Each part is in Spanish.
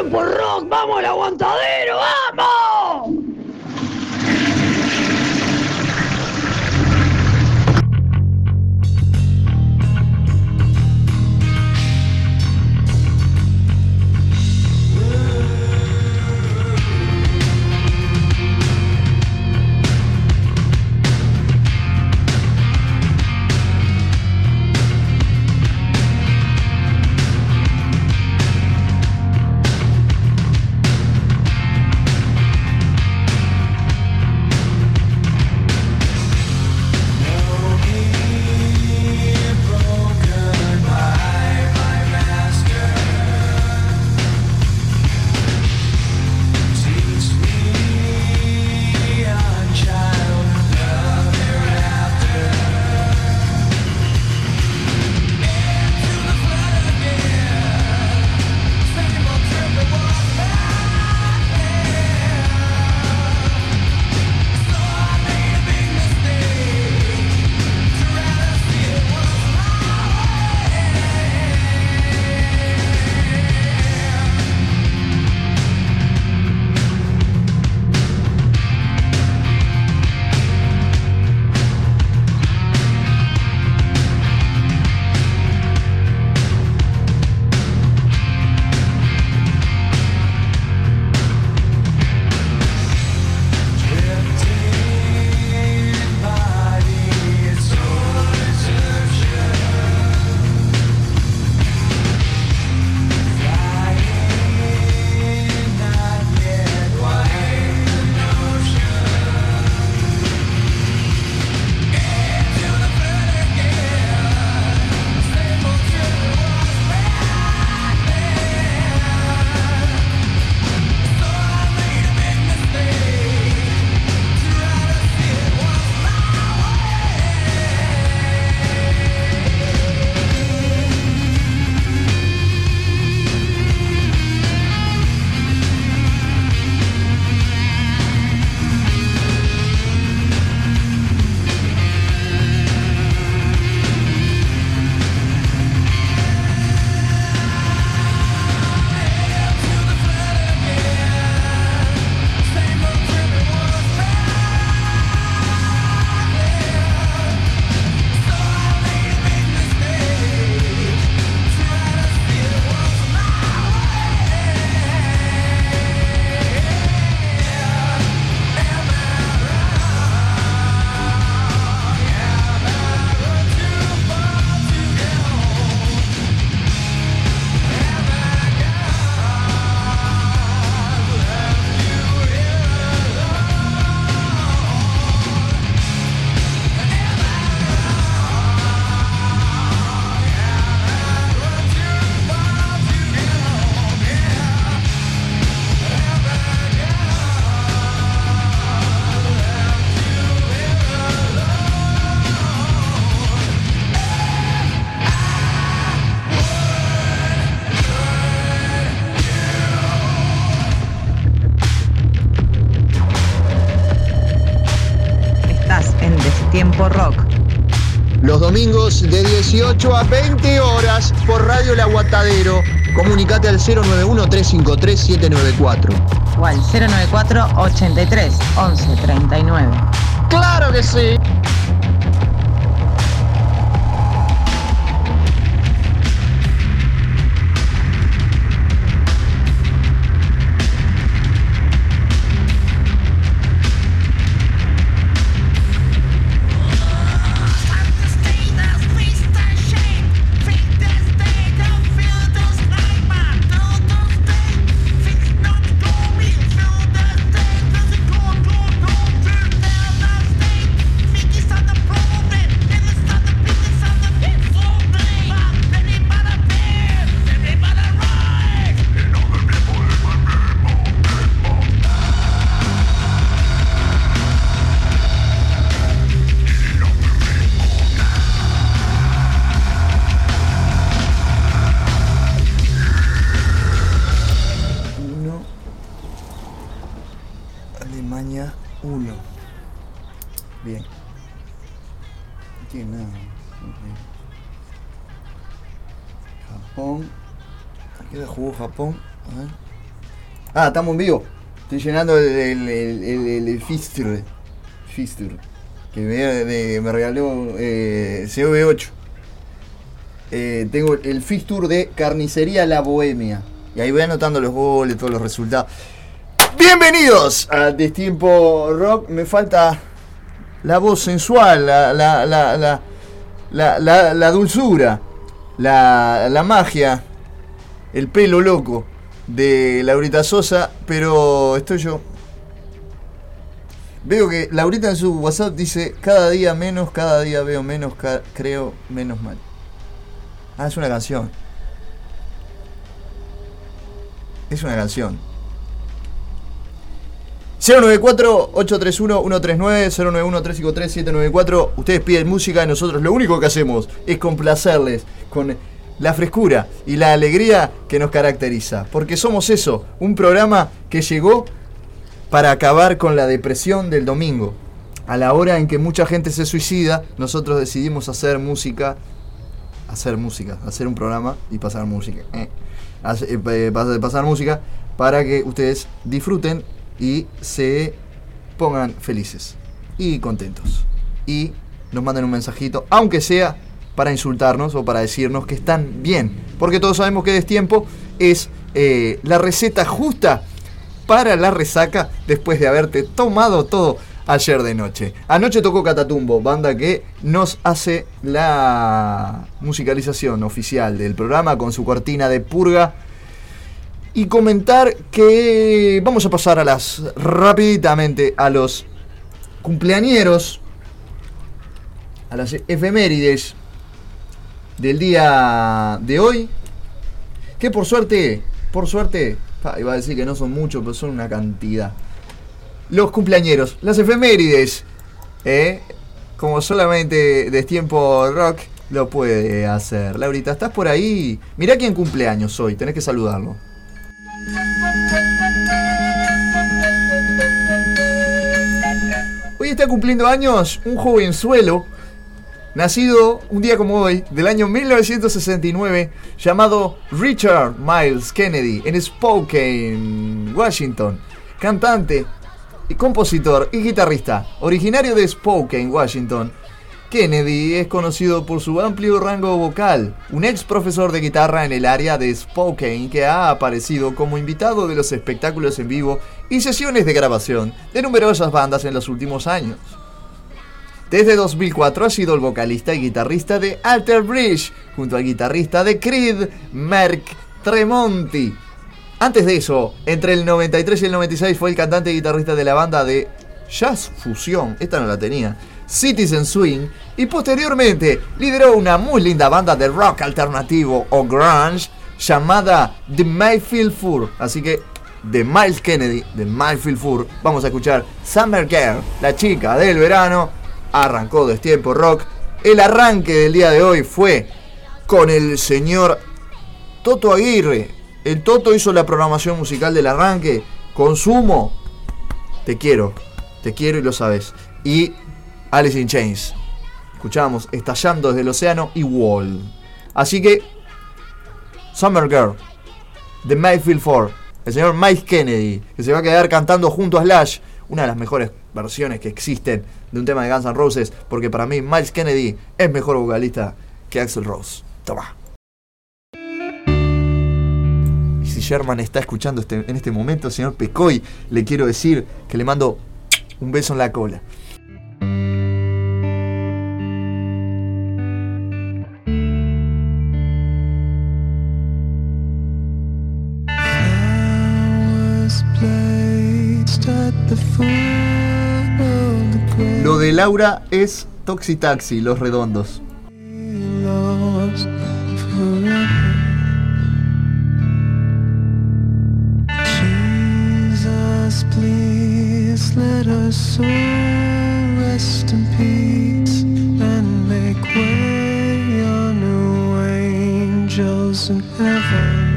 tiempo 18 a 20 horas por Radio El Aguatadero. Comunicate al 091-353-794. O al 094 83 11 39. ¡Claro que sí! Ah, estamos en vivo. Estoy llenando el, Fister. Fister. Que me, regaló eh, CV8. Eh, tengo el Fistur de Carnicería La Bohemia. Y ahí voy anotando los goles, todos los resultados. Bienvenidos a Destiempo Rock. Me falta la voz sensual, la, la, la, la, dulzura, la magia, el pelo loco de Laurita Sosa, pero estoy yo. Veo que Laurita en su WhatsApp dice, cada día menos, cada día veo menos, creo menos mal. Ah, es una canción. Es una canción. 094-831-139, 091-353-794. Ustedes piden música y nosotros lo único que hacemos es complacerles con la frescura y la alegría que nos caracteriza. Porque somos eso, un programa que llegó para acabar con la depresión del domingo. A la hora en que mucha gente se suicida, nosotros decidimos hacer música hacer música, hacer un programa y pasar música. eh. Eh, eh, pas- pasar música para que ustedes disfruten y se pongan felices y contentos. Y nos manden un mensajito, aunque sea para insultarnos o para decirnos que están bien. Porque todos sabemos que Destiempo es eh, la receta justa para la resaca después de haberte tomado todo ayer de noche. Anoche tocó Catatumbo, banda que nos hace la musicalización oficial del programa con su cortina de purga. Y comentar que vamos a pasar a las rapiditamente a los cumpleañeros, a las efemérides del día de hoy. Que por suerte, por suerte, iba a decir que no son muchos, pero son una cantidad. Los cumpleañeros, las efemérides, ¿eh? como solamente Destiempo Rock lo puede hacer. Laurita, ¿estás por ahí? Mirá quién cumpleaños hoy, tenés que saludarlo. Hoy está cumpliendo años un jovenzuelo, nacido un día como hoy, del año 1969, llamado Richard Miles Kennedy, en Spokane, Washington. Cantante, compositor y guitarrista, originario de Spokane, Washington. Kennedy es conocido por su amplio rango vocal, un ex profesor de guitarra en el área de Spokane que ha aparecido como invitado de los espectáculos en vivo y sesiones de grabación de numerosas bandas en los últimos años. Desde 2004 ha sido el vocalista y guitarrista de Alter Bridge, junto al guitarrista de Creed, Merck Tremonti. Antes de eso, entre el 93 y el 96 fue el cantante y guitarrista de la banda de jazz fusión, esta no la tenía, Citizen Swing, y posteriormente lideró una muy linda banda de rock alternativo o grunge llamada The Mayfield Four. Así que de Miles Kennedy, de Mayfield Four, vamos a escuchar Summer Girl, la chica del verano, arrancó Destiempo Rock. El arranque del día de hoy fue con el señor Toto Aguirre. El Toto hizo la programación musical del arranque. Consumo. Te quiero. Te quiero y lo sabes. Y Alice in Chains. Escuchábamos Estallando desde el Océano y Wall. Así que, Summer Girl, de Mayfield 4, el señor Mike Kennedy, que se va a quedar cantando junto a Slash, una de las mejores versiones que existen de un tema de Guns N' Roses, porque para mí Miles Kennedy es mejor vocalista que Axel Rose. Toma. Si Sherman está escuchando este, en este momento, señor Pecoy, le quiero decir que le mando un beso en la cola. Lo de Laura es Toxi Taxi, Los Redondos. Jesus, please let us rest in peace and make way on new angels in heaven.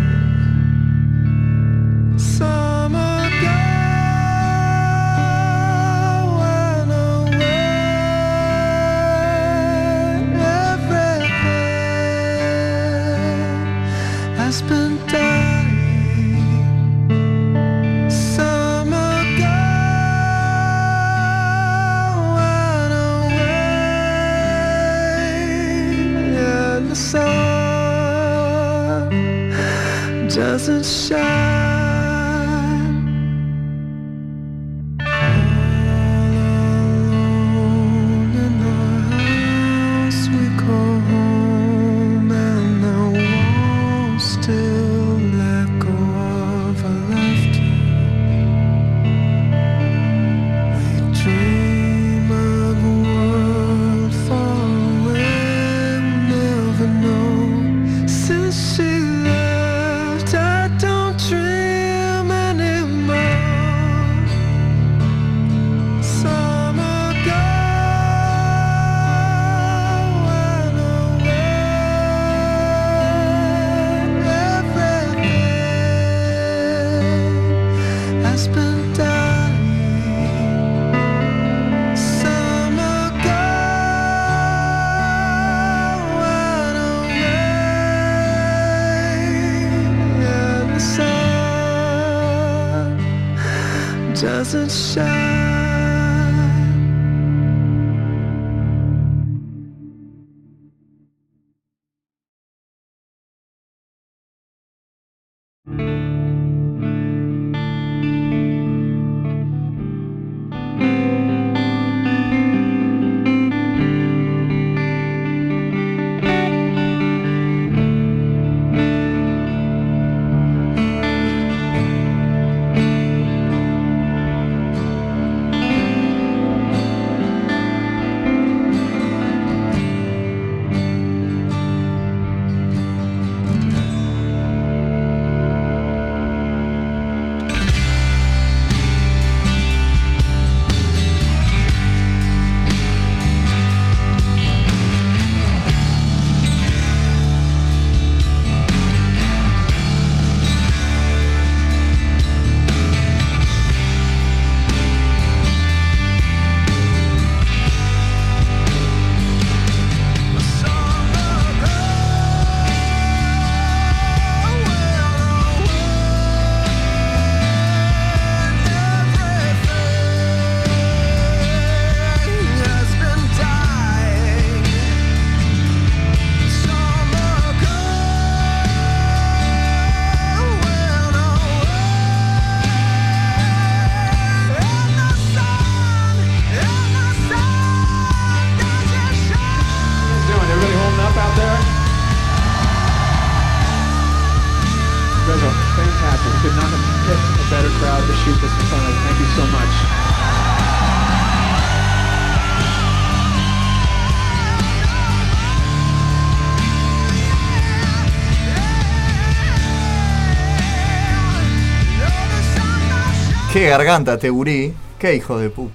Garganta, te gurí. Qué hijo de puta.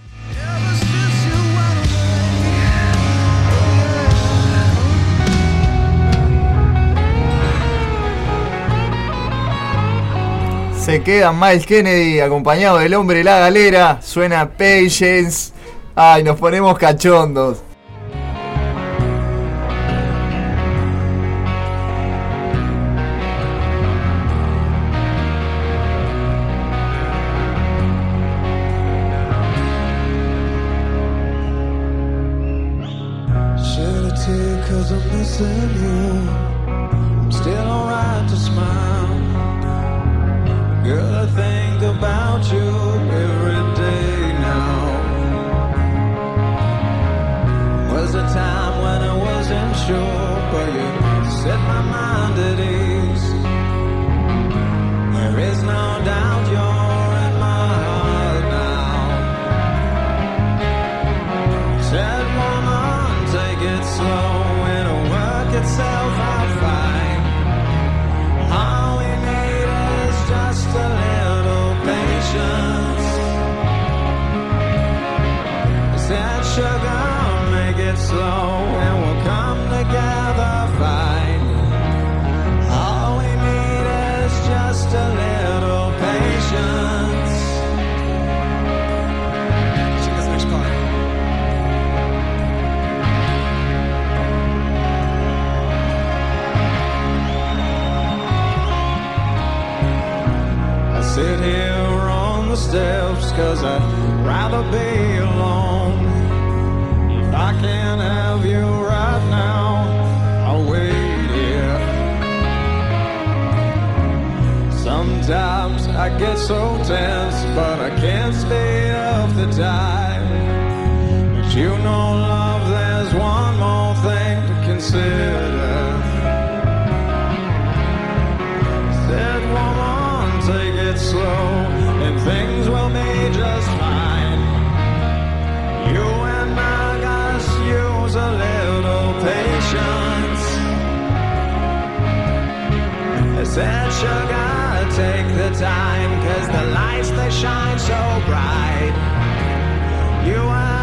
Se queda Miles Kennedy acompañado del hombre de la galera. Suena Patience. Ay, nos ponemos cachondos. Sugar, take the time, cause the lights they shine so bright. You and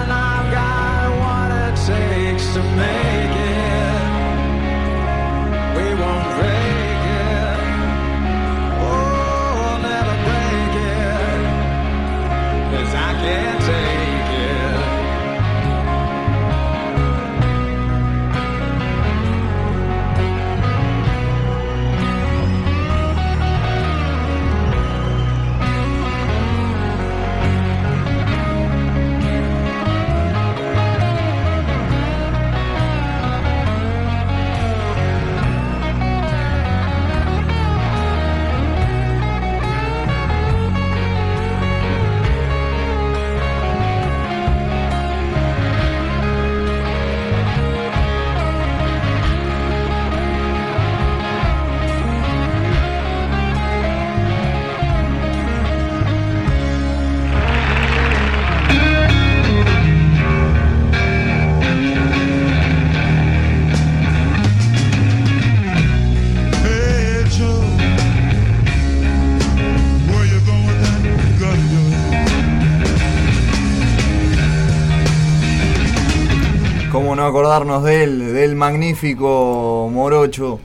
no acordarnos de él, del magnífico Morocho?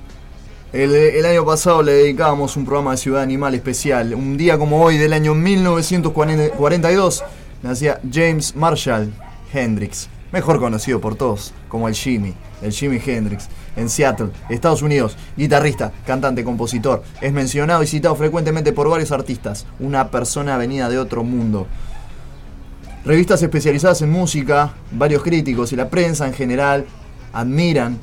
El, el año pasado le dedicábamos un programa de Ciudad Animal especial. Un día como hoy, del año 1942, nacía James Marshall Hendrix, mejor conocido por todos como el Jimmy, el Jimi Hendrix, en Seattle, Estados Unidos, guitarrista, cantante, compositor. Es mencionado y citado frecuentemente por varios artistas, una persona venida de otro mundo. Revistas especializadas en música, varios críticos y la prensa en general admiran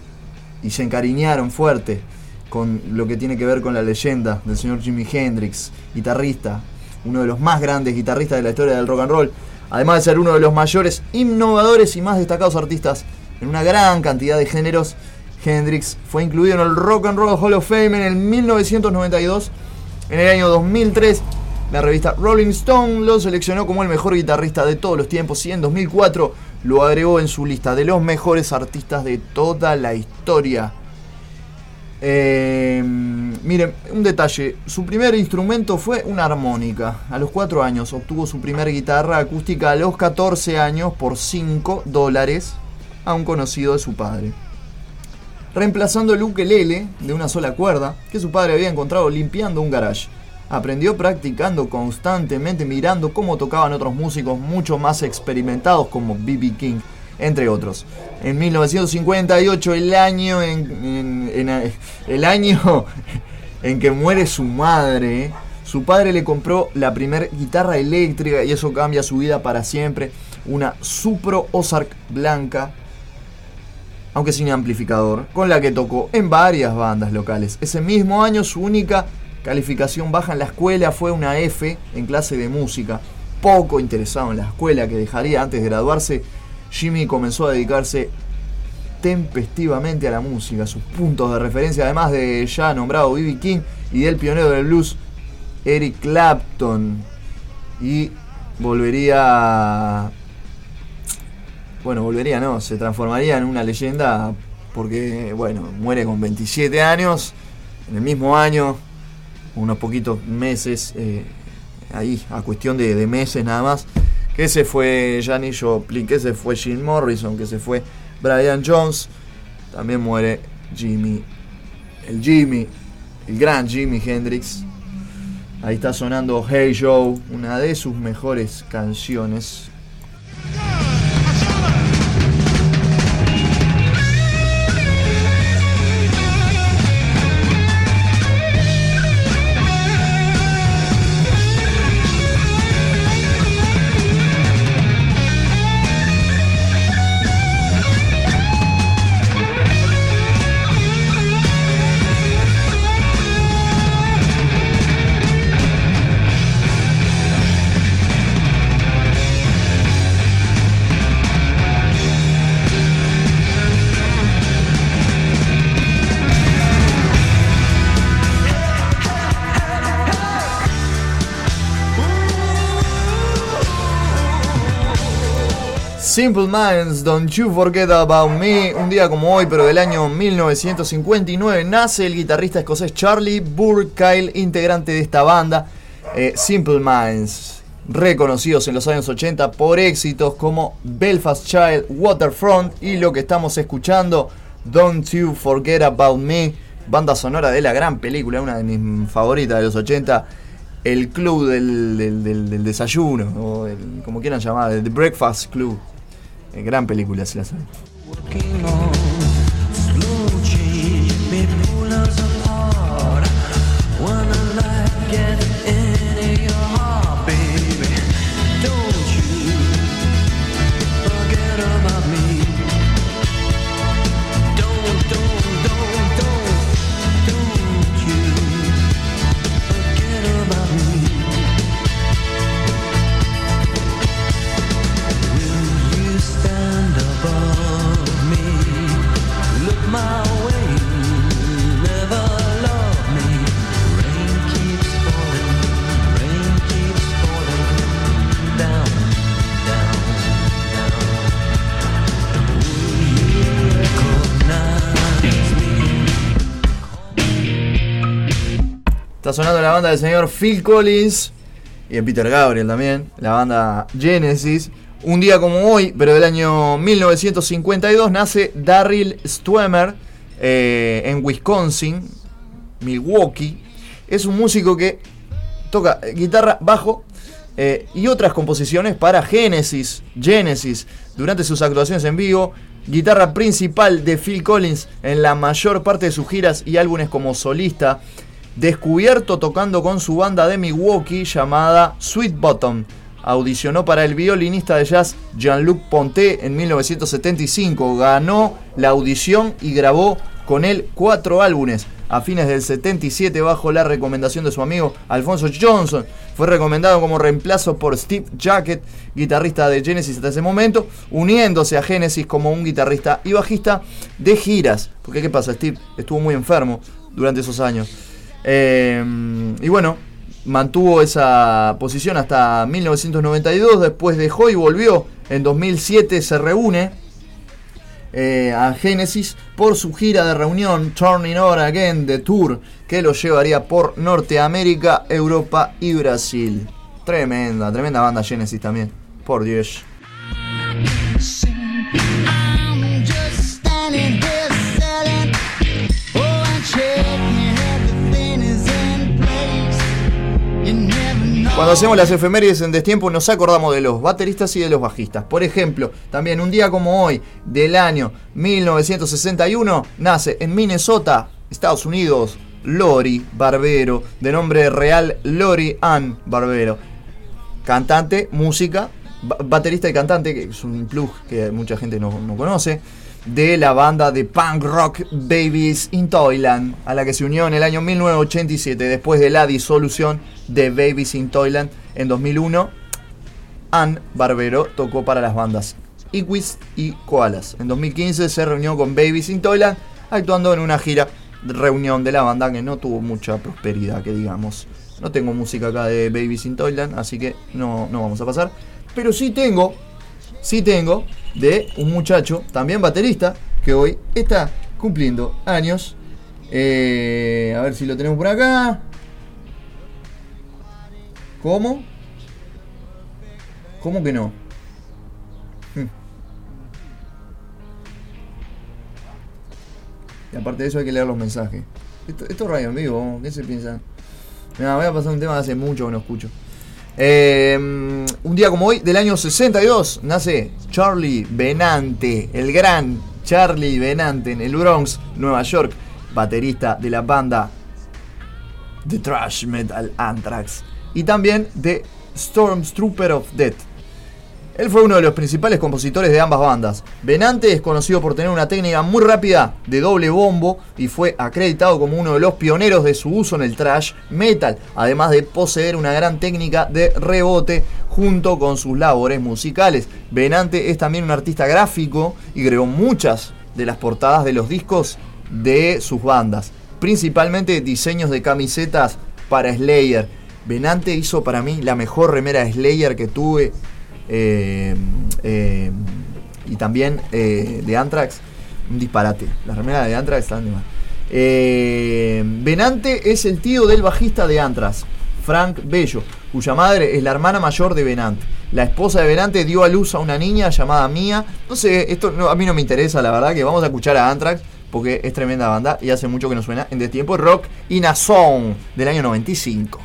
y se encariñaron fuerte con lo que tiene que ver con la leyenda del señor Jimi Hendrix, guitarrista, uno de los más grandes guitarristas de la historia del rock and roll, además de ser uno de los mayores innovadores y más destacados artistas en una gran cantidad de géneros. Hendrix fue incluido en el Rock and Roll Hall of Fame en el 1992. En el año 2003, la revista Rolling Stone lo seleccionó como el mejor guitarrista de todos los tiempos y en 2004 lo agregó en su lista de los mejores artistas de toda la historia. Eh, miren, un detalle. Su primer instrumento fue una armónica. A los 4 años obtuvo su primera guitarra acústica a los 14 años por 5 dólares a un conocido de su padre. Reemplazando el ukelele de una sola cuerda que su padre había encontrado limpiando un garage. Aprendió practicando constantemente, mirando cómo tocaban otros músicos mucho más experimentados como B.B. King, entre otros. En 1958, el año en, en- el año en que muere su madre, su padre le compró la primer guitarra eléctrica y eso cambia su vida para siempre. Una Supro Ozark blanca. aunque sin amplificador, con la que tocó en varias bandas locales. Ese mismo año su única calificación baja en la escuela fue una F en clase de música. Poco interesado en la escuela que dejaría antes de graduarse, Jimmy comenzó a dedicarse tempestivamente a la música. Sus puntos de referencia, además de ya nombrado B.B. King y del pionero del blues, Eric Clapton. Y volvería. Bueno, volvería, no, se transformaría en una leyenda porque, bueno, muere con 27 años, en el mismo año, unos poquitos meses, eh, ahí, a cuestión de, meses nada más, que se fue Janis Joplin, que se fue Jim Morrison, que se fue Brian Jones, también muere Jimmy, el Jimmy, el gran Jimi Hendrix. Ahí está sonando Hey Joe, una de sus mejores canciones. Simple Minds, Don't You Forget About Me. Un día como hoy, pero del año 1959, nace el guitarrista escocés Charlie Burkyle, integrante de esta banda. Eh, Simple Minds, reconocidos en los años 80 por éxitos como Belfast Child, Waterfront y lo que estamos escuchando, Don't You Forget About Me, banda sonora de la gran película, una de mis favoritas de los 80. El club del, desayuno, o el- como quieran llamar, el Breakfast Club. Eh, gran película, si la saben. Está sonando la banda del señor Phil Collins y en Peter Gabriel también, la banda Genesis. Un día como hoy, pero del año 1952, nace Darryl Stuemer eh, en Wisconsin, Milwaukee. Es un músico que toca guitarra, bajo eh, y otras composiciones para Genesis, Genesis, durante sus actuaciones en vivo. Guitarra principal de Phil Collins en la mayor parte de sus giras y álbumes como solista descubierto tocando con su banda de Milwaukee llamada Sweet Bottom. Audicionó para el violinista de jazz Jean-Luc Ponté en 1975. Ganó la audición y grabó con él cuatro álbumes. A fines del 77, bajo la recomendación de su amigo Alfonso Johnson, fue recomendado como reemplazo por Steve Jacket, guitarrista de Genesis hasta ese momento, uniéndose a Genesis como un guitarrista y bajista de giras. Porque, ¿qué pasa? Steve estuvo muy enfermo durante esos años. Eh, y bueno, mantuvo esa posición hasta 1992, después dejó y volvió. En 2007 se reúne eh, a Genesis por su gira de reunión Turning On Again de Tour, que lo llevaría por Norteamérica, Europa y Brasil. Tremenda, tremenda banda Genesis también, por Dios. Cuando hacemos las efemérides en destiempo nos acordamos de los bateristas y de los bajistas. Por ejemplo, también un día como hoy, del año 1961, nace en Minnesota, Estados Unidos, Lori Barbero, de nombre real Lori Ann Barbero. Cantante, música, ba- baterista y cantante, que es un plus que mucha gente no, no conoce. De la banda de punk rock Babies in Toyland, a la que se unió en el año 1987 después de la disolución de Babies in Toyland en 2001. Ann Barbero tocó para las bandas Iquis y Koalas. En 2015 se reunió con Babies in Toyland, actuando en una gira reunión de la banda que no tuvo mucha prosperidad, que digamos. No tengo música acá de Babies in Toyland, así que no, no vamos a pasar. Pero sí tengo, sí tengo, de un muchacho, también baterista, que hoy está cumpliendo años. Eh, a ver si lo tenemos por acá. ¿Cómo? ¿Cómo que no? Hmm. Y aparte de eso hay que leer los mensajes. Esto, esto es radio en vivo, ¿qué se piensa? Mira, voy a pasar un tema que hace mucho que no escucho. Eh, un día como hoy, del año 62, nace Charlie Benante, el gran Charlie Benante en el Bronx, Nueva York, baterista de la banda The Trash Metal Anthrax y también de Stormtrooper of Death. Él fue uno de los principales compositores de ambas bandas. Benante es conocido por tener una técnica muy rápida de doble bombo y fue acreditado como uno de los pioneros de su uso en el thrash metal, además de poseer una gran técnica de rebote junto con sus labores musicales. Benante es también un artista gráfico y creó muchas de las portadas de los discos de sus bandas, principalmente diseños de camisetas para Slayer. Benante hizo para mí la mejor remera Slayer que tuve y también eh, de Anthrax, un disparate. Las remeras de Anthrax están de. Eh, Benante es el tío del bajista de Anthrax, Frank Bello, cuya madre es la hermana mayor de Benante. La esposa de Benante dio a luz a una niña llamada Mía. No sé, esto no- a mí no me interesa, la verdad, que vamos a escuchar a Anthrax porque es tremenda banda y hace mucho que no suena en The Tiempo Rock in a Song del año 95.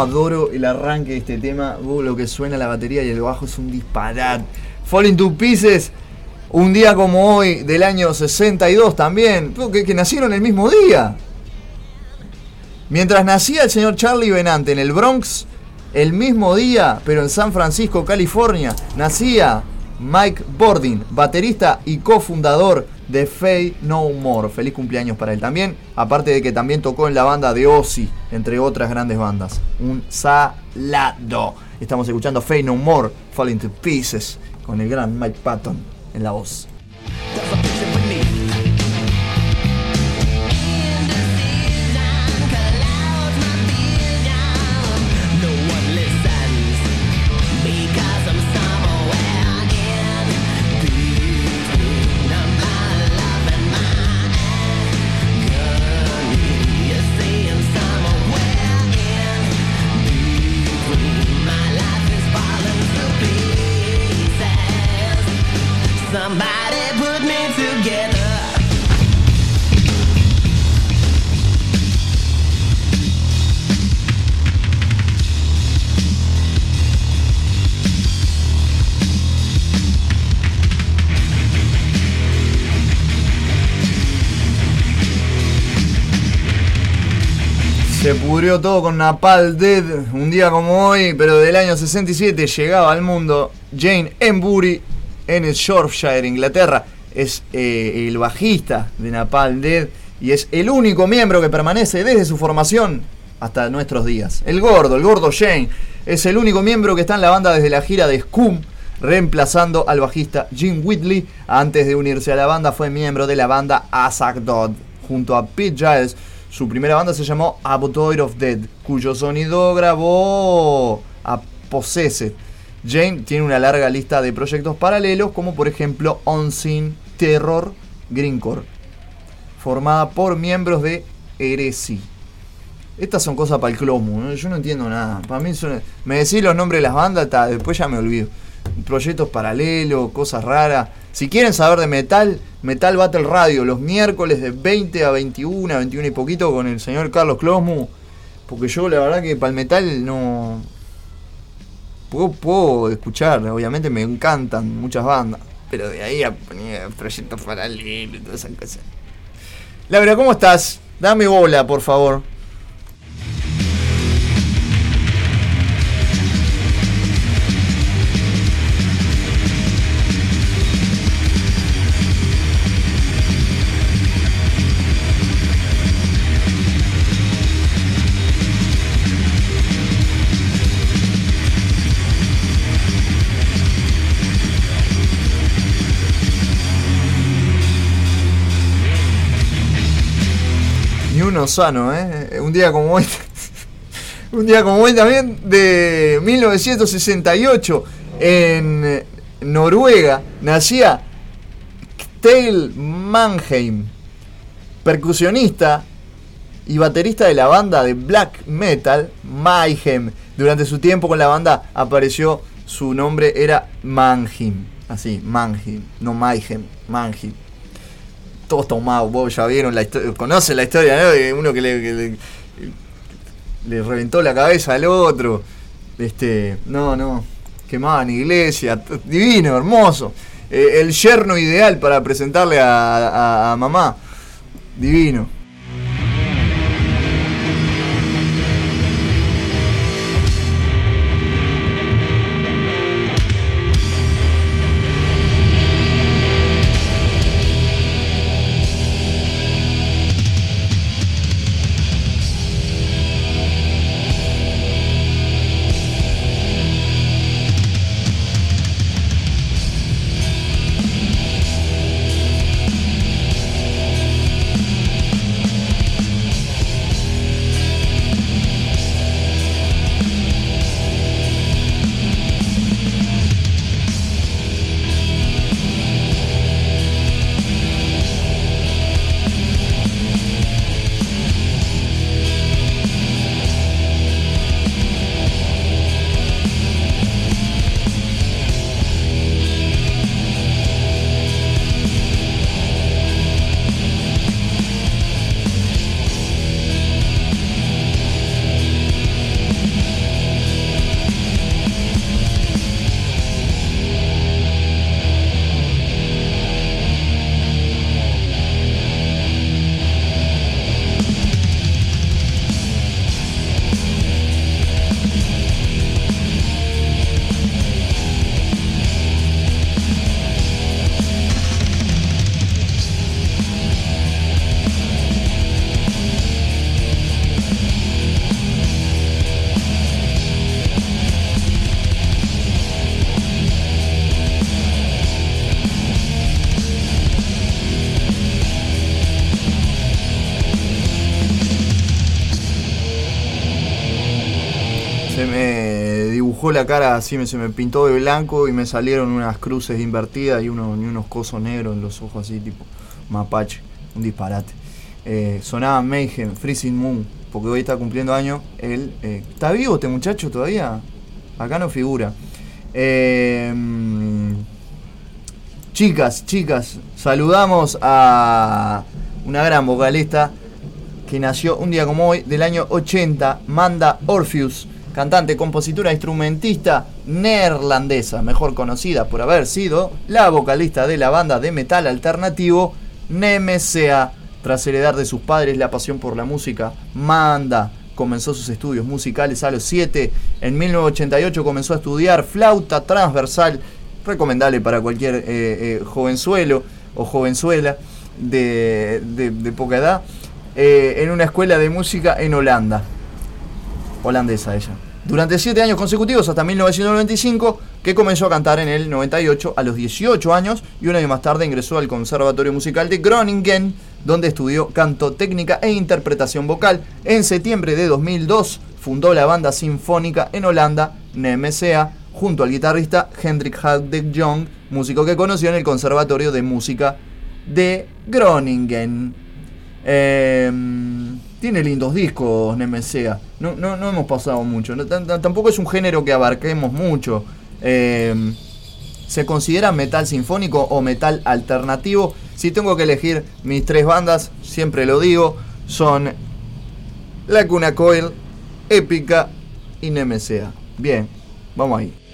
Adoro el arranque de este tema. Uh, lo que suena la batería y el bajo es un disparate. Falling to Pieces, un día como hoy, del año 62 también. Que, que nacieron el mismo día. Mientras nacía el señor Charlie Benante en el Bronx, el mismo día, pero en San Francisco, California, nacía Mike Bordin, baterista y cofundador de Fade No More. Feliz cumpleaños para él también, aparte de que también tocó en la banda de Ozzy, entre otras grandes bandas. Un salado. Estamos escuchando Fade No More, Falling to Pieces, con el gran Mike Patton en la voz. Pudrió todo con Napal Dead, un día como hoy, pero del año 67 llegaba al mundo Jane Embury en el Shropshire, Inglaterra. es eh, el bajista de Napalm Dead y es el único miembro que permanece desde su formación hasta nuestros días. El gordo, el gordo Shane, es el único miembro que está en la banda desde la gira de Scum, reemplazando al bajista Jim Whitley. Antes de unirse a la banda fue miembro de la banda Azak Dodd, junto a Pete Giles. Su primera banda se llamó Abotoid of Dead, cuyo sonido grabó a Possessed. Jane tiene una larga lista de proyectos paralelos, como por ejemplo Unseen Terror Greencore, formada por miembros de Heresi. Estas son cosas para el clomo, ¿no? yo no entiendo nada. Para mí me decís los nombres de las bandas, después ya me olvido. Proyectos paralelos, cosas raras. Si quieren saber de metal, Metal Battle Radio, los miércoles de 20 a 21, 21 y poquito con el señor Carlos Closmu. Porque yo la verdad que para el metal no... Puedo, puedo escuchar, obviamente me encantan muchas bandas. Pero de ahí a poner proyectos paralelos y todas esas cosas. Laura, ¿cómo estás? Dame bola, por favor. Sano, ¿eh? Un día como hoy. un día como hoy también, de 1968, en eh, Noruega, nacía Kjell Mannheim, percusionista y baterista de la banda de black metal Mayhem. Durante su tiempo con la banda apareció su nombre era Mannheim, así, Mannheim, no Mayhem, Mannheim todos tomados, vos ya vieron la historia, conocen la historia, ¿no? De uno que le, reventó la cabeza al otro. Este, no, no, quemaban iglesia, divino, hermoso. Eh, el yerno ideal para presentarle a mamá, divino. La cara así, me- se me pintó de blanco y me salieron unas cruces invertidas y, uno- y unos cosos negros en los ojos así, tipo mapache, un disparate. Eh, sonaba Mayhem, Freezing Moon, porque hoy está cumpliendo años. Él, eh, ¿Está vivo este muchacho todavía? Acá no figura. Eh, chicas, chicas, saludamos a una gran vocalista que nació un día como hoy, del año 80, Manda Orpheus, cantante, compositora, instrumentista neerlandesa, mejor conocida por haber sido la vocalista de la banda de metal alternativo Nemesea. Tras heredar de sus padres la pasión por la música, Manda comenzó sus estudios musicales a los 7. En 1988 comenzó a estudiar flauta transversal, recomendable para cualquier eh, eh, jovenzuelo. o jovenzuela de poca edad eh, en una escuela de música en Holanda. Holandesa ella. Durante siete años consecutivos hasta 1995, que comenzó a cantar en el 98 a los 18 años y un año más tarde ingresó al Conservatorio Musical de Groningen, donde estudió canto, técnica e interpretación vocal. En septiembre de 2002 fundó la banda sinfónica en Holanda, NMCA, junto al guitarrista Hendrik Hadek Jong, músico que conoció en el Conservatorio de Música de Groningen. Em, tiene lindos discos NMCA. No, no, no hemos pasado mucho. No, tampoco es un género que abarquemos mucho. Em, ¿Se considera metal sinfónico o metal alternativo? Si tengo que elegir mis tres bandas, siempre lo digo, son La Cuna Coil, Épica y NMCA. Bien, vamos ahí.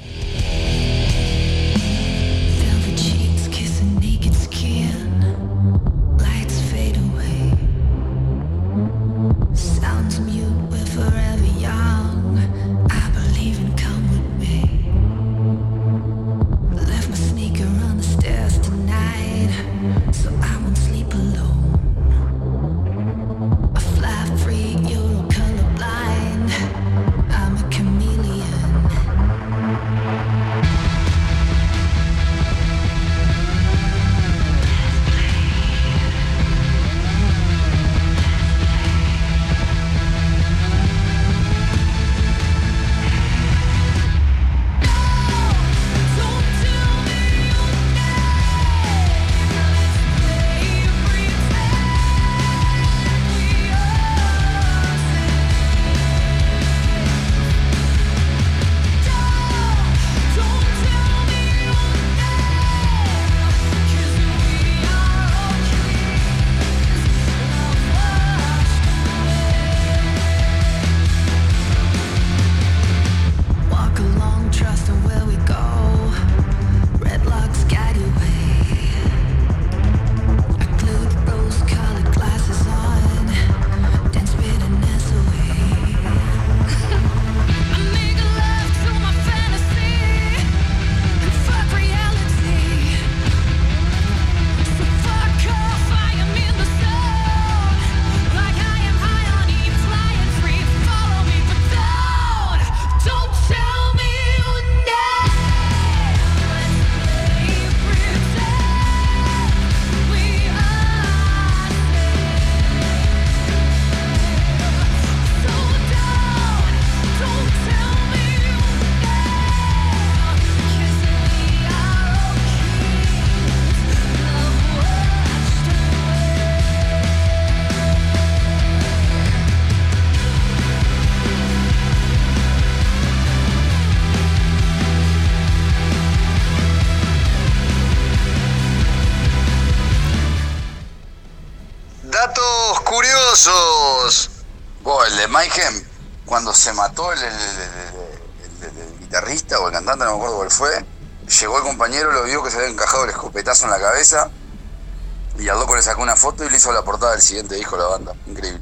Del siguiente disco la banda. Increíble.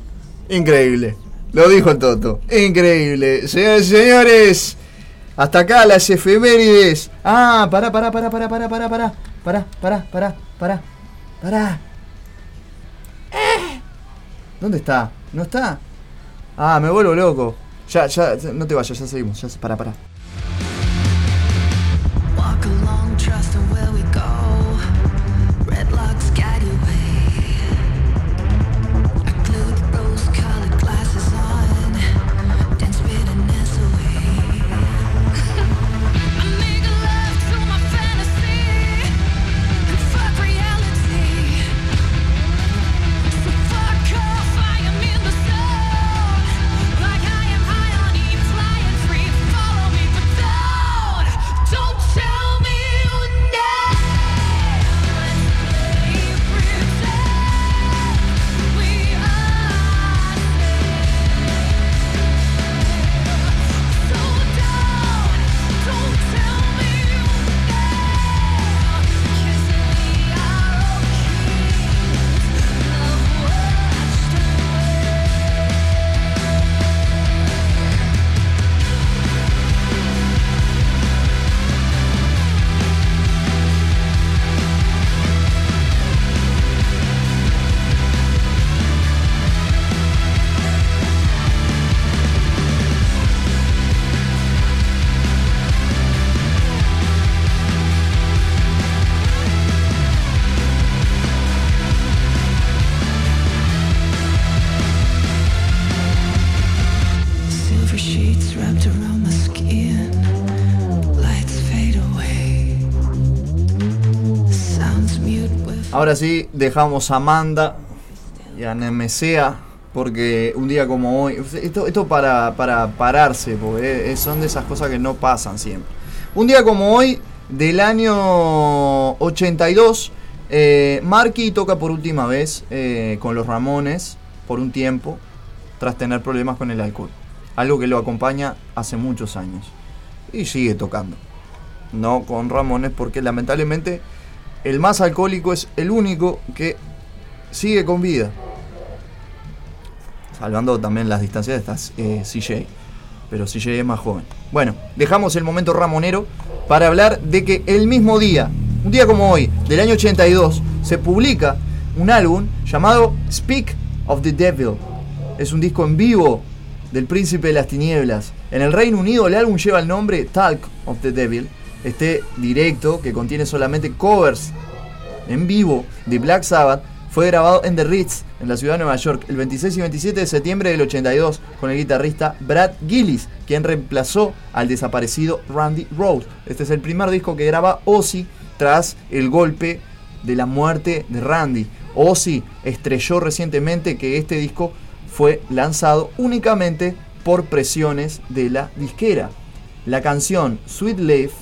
Increíble. Lo dijo el Toto. Increíble. Señores señores. Hasta acá las efemérides. Ah, pará, pará, pará, pará, pará, pará, pará. Pará, pará, pará, pará. Pará. Eh. ¿Dónde está? ¿No está? Ah, me vuelvo loco. Ya, ya, no te vayas, ya seguimos. Ya, pará, pará. Ahora sí, dejamos a Amanda y a Nemesea porque un día como hoy, esto, para, para pararse, porque eh, son de esas cosas que no pasan siempre. Un día como hoy, del año 82, eh, Marky toca por última vez eh, con los Ramones por un tiempo, tras tener problemas con el alcohol. Algo que lo acompaña hace muchos años. Y sigue tocando. No con Ramones porque lamentablemente el más alcohólico es el único que sigue con vida. Salvando también las distancias de estas eh, CJ. Pero CJ es más joven. Bueno, dejamos el momento ramonero para hablar de que el mismo día, un día como hoy, del año 82, se publica un álbum llamado Speak of the Devil. Es un disco en vivo del Príncipe de las Tinieblas. En el Reino Unido el álbum lleva el nombre Talk of the Devil. Este directo, que contiene solamente covers en vivo de Black Sabbath, fue grabado en The Ritz, en la ciudad de Nueva York, el 26 y 27 de septiembre del 82, con el guitarrista Brad Gillis, quien reemplazó al desaparecido Randy Rhoads. Este es el primer disco que graba Ozzy tras el golpe de la muerte de Randy. Ozzy estrelló recientemente que este disco fue lanzado únicamente por presiones de la disquera. La canción Sweet Life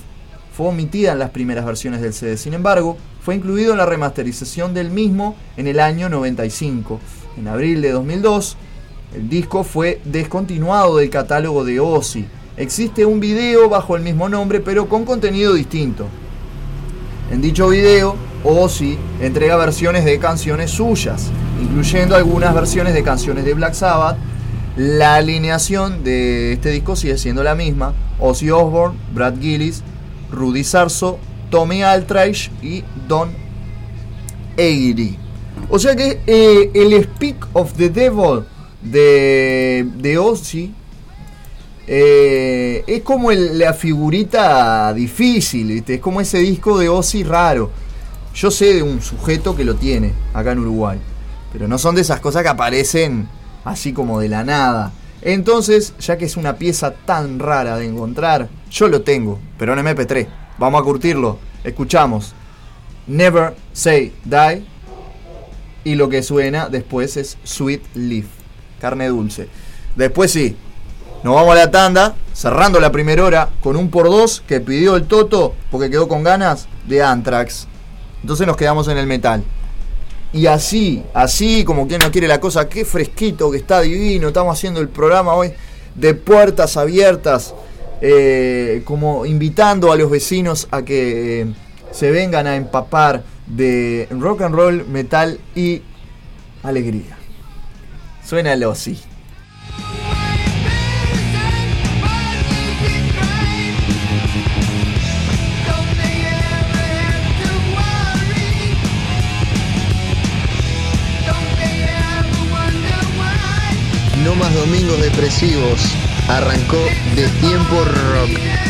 fue omitida en las primeras versiones del CD, sin embargo, fue incluido en la remasterización del mismo en el año 95. En abril de 2002, el disco fue descontinuado del catálogo de Ozzy. Existe un video bajo el mismo nombre, pero con contenido distinto. En dicho video, Ozzy entrega versiones de canciones suyas, incluyendo algunas versiones de canciones de Black Sabbath. La alineación de este disco sigue siendo la misma: Ozzy Osbourne, Brad Gillis, Rudy Sarso, Tommy Altrich y Don Airy. O sea que eh, el Speak of the Devil de, de Ozzy eh, es como la figurita difícil, es como ese disco de Ozzy raro. Yo sé de un sujeto que lo tiene acá en Uruguay, pero no son de esas cosas que aparecen así como de la nada. Entonces, ya que es una pieza tan rara de encontrar, yo lo tengo, pero en MP3. Vamos a curtirlo. Escuchamos Never Say Die y lo que suena después es Sweet Leaf, carne dulce. Después sí, nos vamos a la tanda, cerrando la primera hora con un por dos que pidió el Toto porque quedó con ganas de Anthrax. Entonces nos quedamos en el metal. Y así, así como quien no quiere la cosa, qué fresquito que está divino. Estamos haciendo el programa hoy de puertas abiertas, eh, como invitando a los vecinos a que eh, se vengan a empapar de rock and roll, metal y alegría. Suena el Ozzy. No más domingos depresivos. Arrancó de tiempo rock.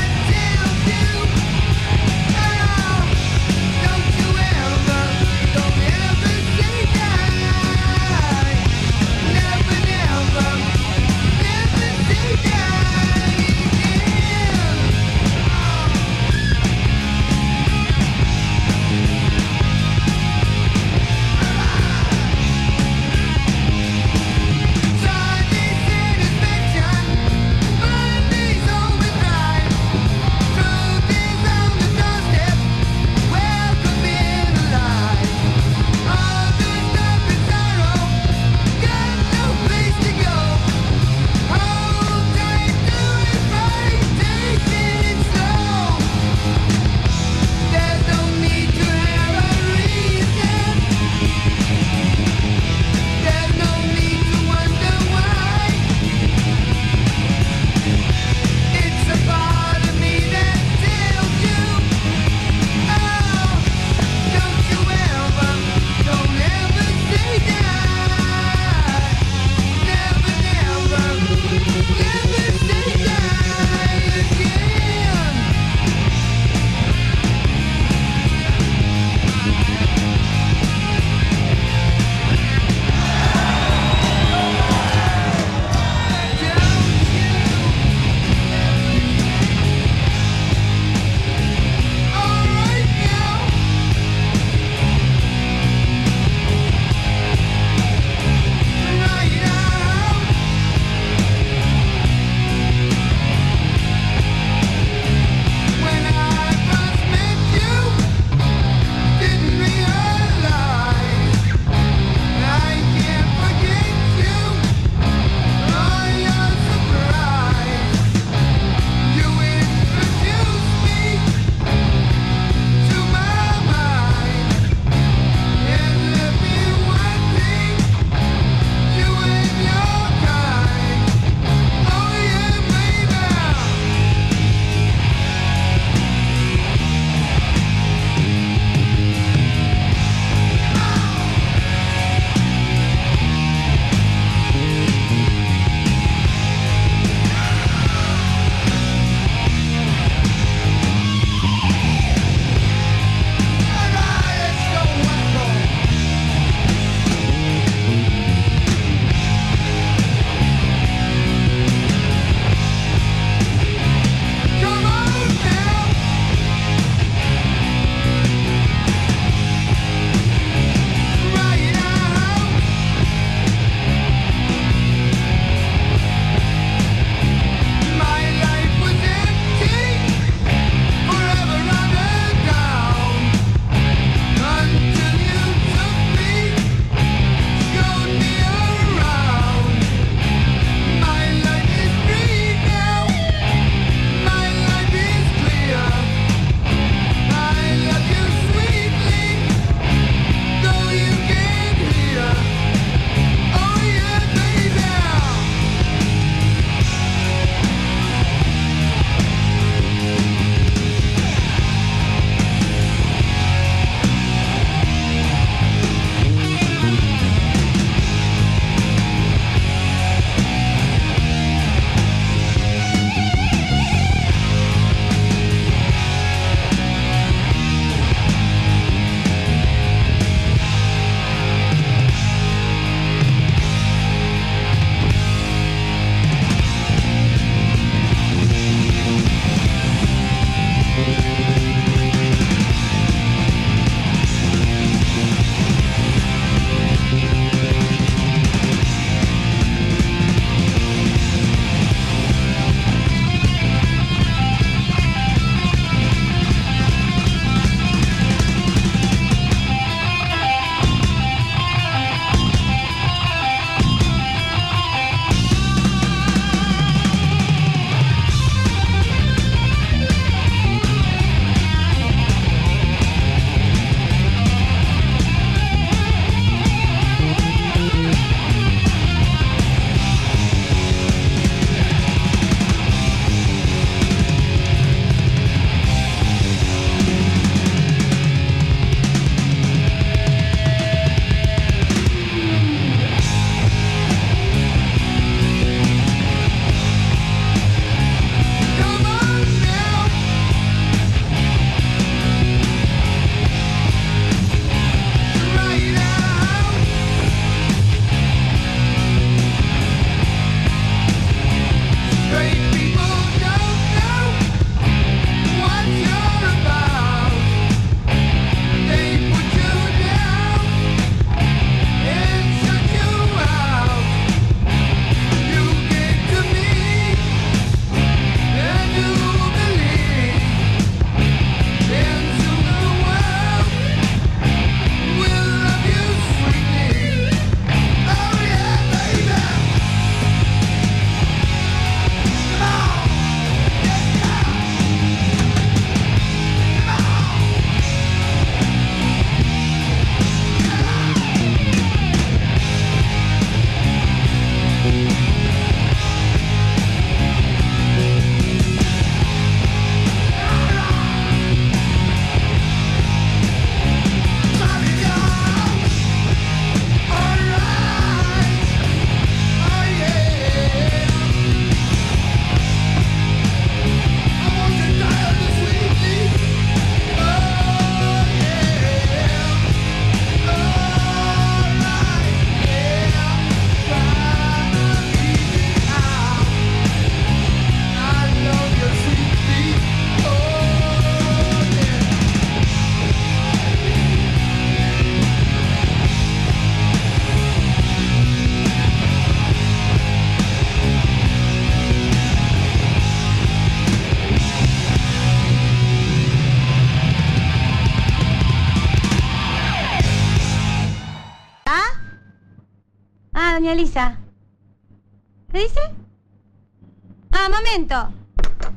Momento.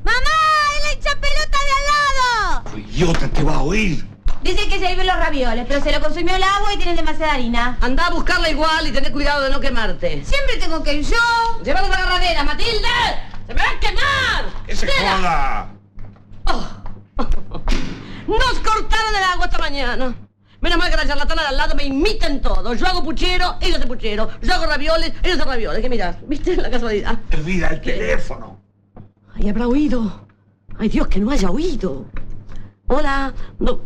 ¡Mamá! ¡Es la hincha pelota de al lado! Idiota, te va a oír. Dice que se viven los ravioles, pero se lo consumió el agua y tienen demasiada harina. Anda a buscarla igual y tené cuidado de no quemarte. Siempre tengo que ir yo. ¡Llévalo a la agarradera, Matilde! ¡Se me va a quemar! ¡Que se joda! Nos cortaron el agua esta mañana. Menos mal que la charlatana de al lado me imiten todo. Yo hago puchero, ellos hacen puchero. Yo hago ravioles, ellos hacen ravioles. ¿Qué miras? ¿Viste la casualidad? Olvida el teléfono. Ay, habrá oído. Ay, Dios, que no haya oído. Hola. No.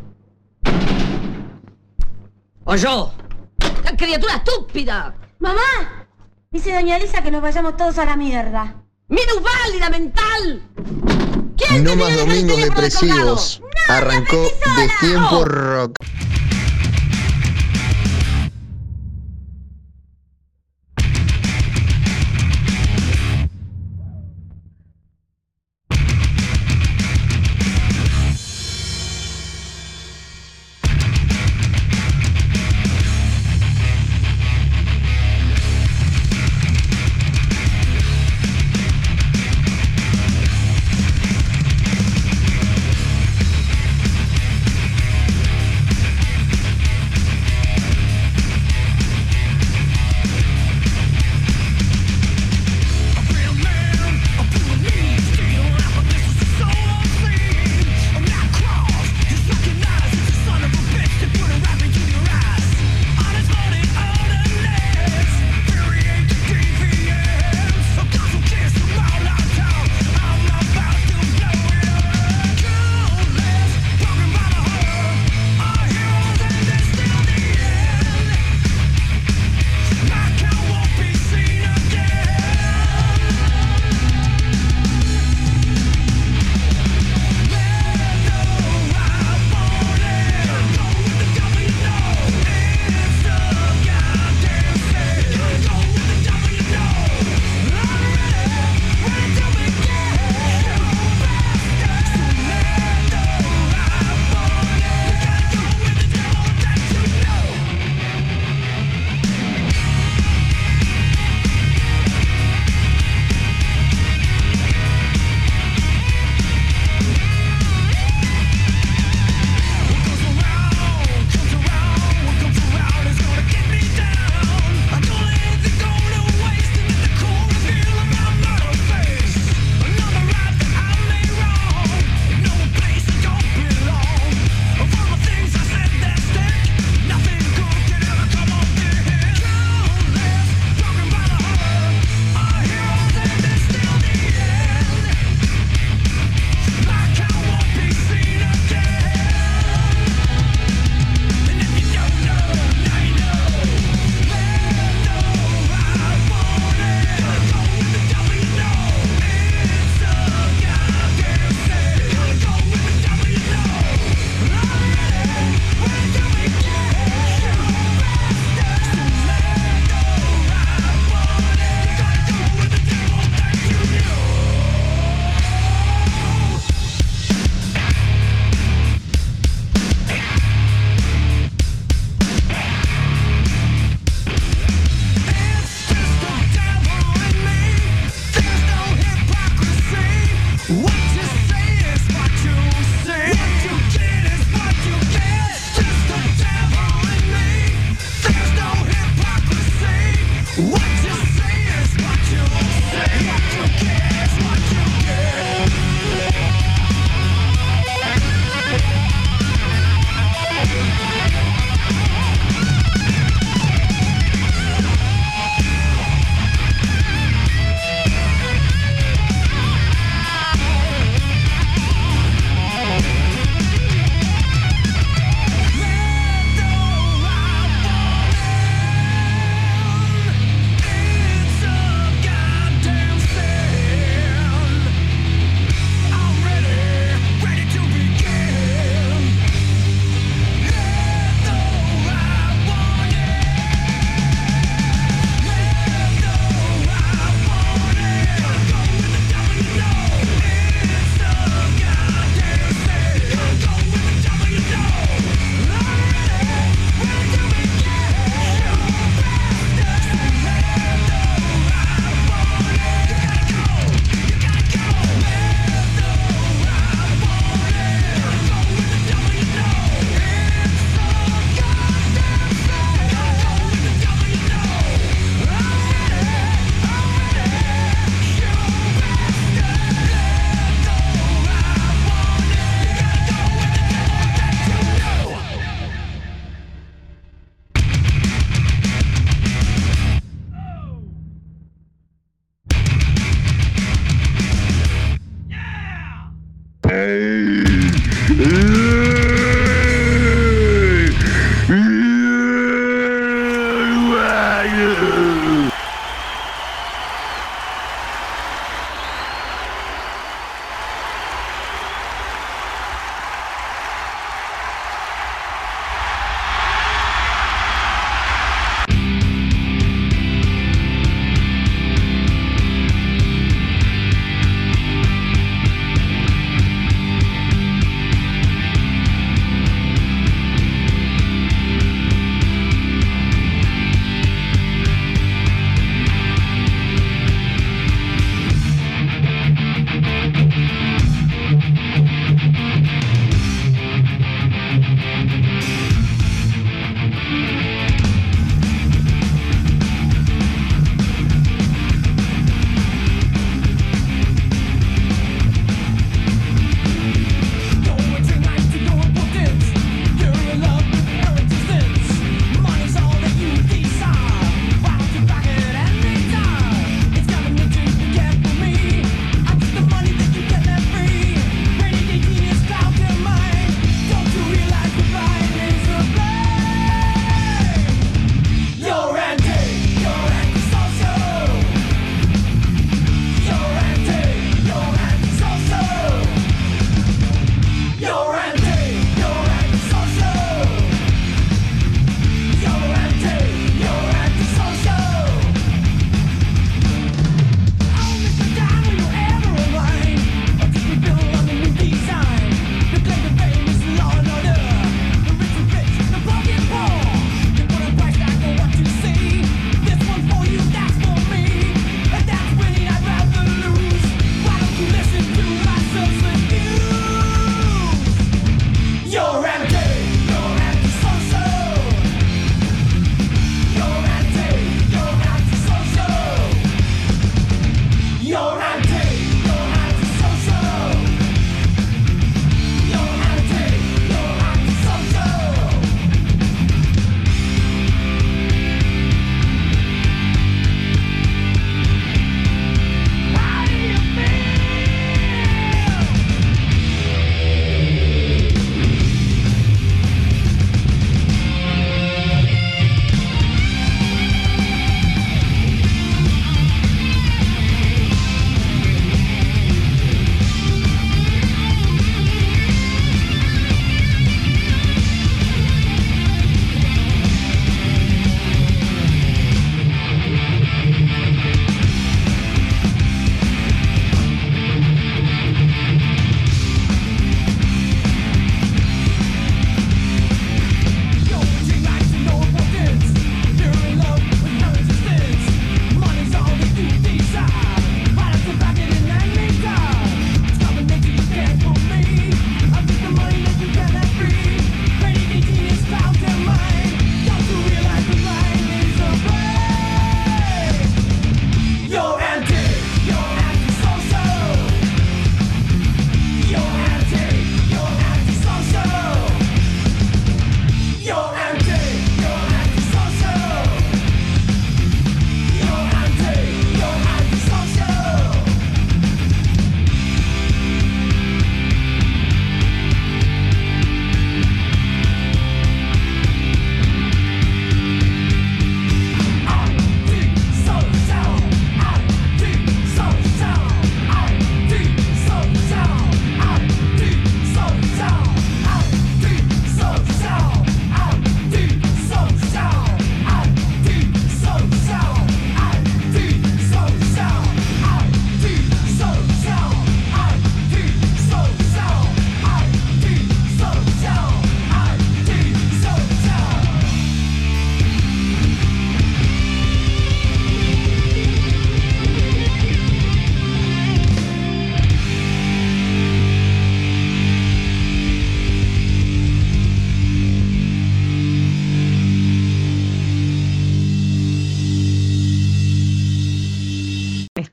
O yo. ¡Qué criatura estúpida! ¡Mamá! Dice doña Elisa que nos vayamos todos a la mierda. ¡Minusválida mental! No más domingos depresivos. Arrancó de tiempo rock.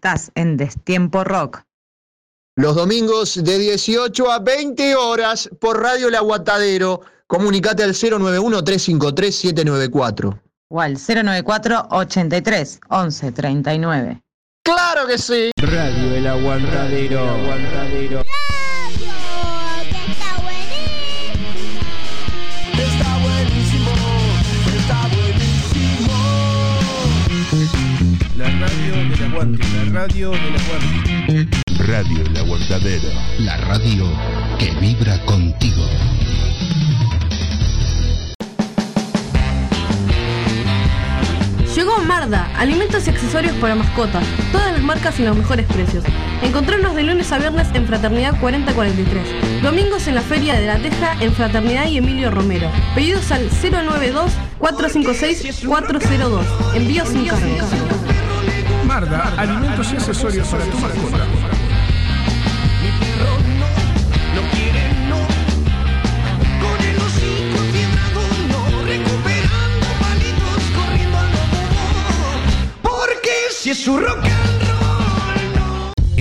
Estás en Destiempo Rock. Los domingos de 18 a 20 horas por Radio El Aguatadero. Comunicate al 091-353-794. O al 094-83-1139. ¡Claro que sí! Radio El Aguantadero. El Aguantadero. Radio de la Guardia. Radio El Aguantadero. La radio que vibra contigo. Llegó Marda, alimentos y accesorios para mascotas, todas las marcas y los mejores precios. Encontrarnos de lunes a viernes en Fraternidad 4043, domingos en la Feria de la Teja en Fraternidad y Emilio Romero. Pedidos al 092-456-402. Envío sin cargo. Alimentos y accesorios para tu mascota. Si es su rock and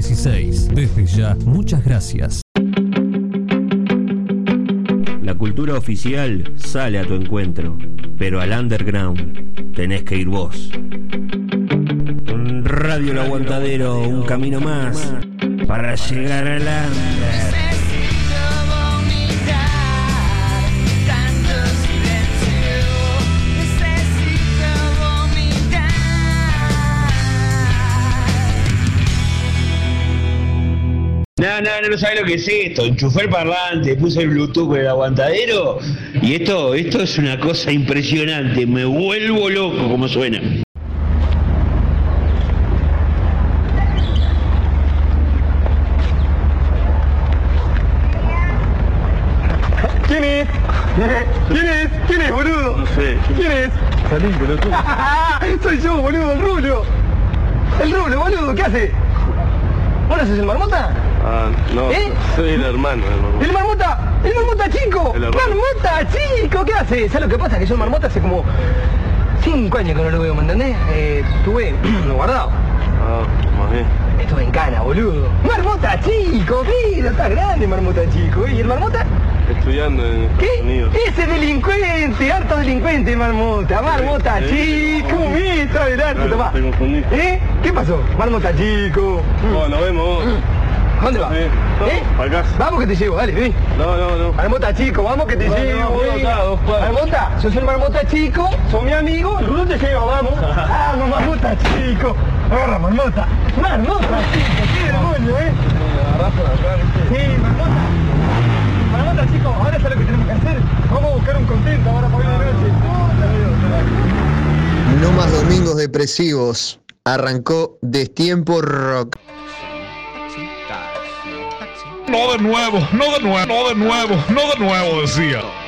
716. Desde ya, muchas gracias. La cultura oficial sale a tu encuentro, pero al underground tenés que ir vos. Radio El Aguantadero, un camino más para llegar al under. No, no, no, no sabes lo que es esto. Enchufé el parlante, puse el Bluetooth con el aguantadero y esto, esto es una cosa impresionante. Me vuelvo loco como suena. ¿Quién es? ¿Quién es? ¿Quién es, boludo? No sé. ¿Quién es? Salí, pelotudo. Soy yo, boludo, el Rulo. El Rulo, boludo, ¿qué hace? ¿Vos no sos el marmota? Ah, no, ¿Eh? soy el hermano del marmota. ¡El marmota! ¡El marmota chico! El. ¡Marmota chico! ¿Qué hace? ¿Sabes lo que pasa? Que yo el marmota hace como cinco años que no lo veo, ¿me entendés? Eh, estuve guardado. Ah, más bien. Estuve en cana, boludo. ¡Marmota chico! Mira, está grande marmota chico. ¿Y el marmota? Estudiando en Estados ¿Qué? Unidos. Ese delincuente, harto delincuente, marmota, marmota Sí, chico, mira, adelante, Claro, tomá. te confundí. ¿Eh? ¿Qué pasó? Marmota chico. Bueno, nos vemos vos. ¿A ¿Dónde vas? ¿Eh? Casa. Vamos que te llevo, dale, ven. No, no, no. Marmota chico, vamos que te No, llevo. no, vos. Marmota, sos el marmota chico, sos mi amigo, el Rulo te lleva, vamos. Vamos, marmota chico. Agarra, marmota. Marmota chico, qué demonio, ¿eh? Sí, marmota. Marmota chico, ahora sabes lo que tenemos que hacer. Vamos a buscar un contento ahora para hoy de noche. No más domingos depresivos. Arrancó Destiempo Rock. No de nuevo, no de nuevo, no de nuevo, no de nuevo, decía.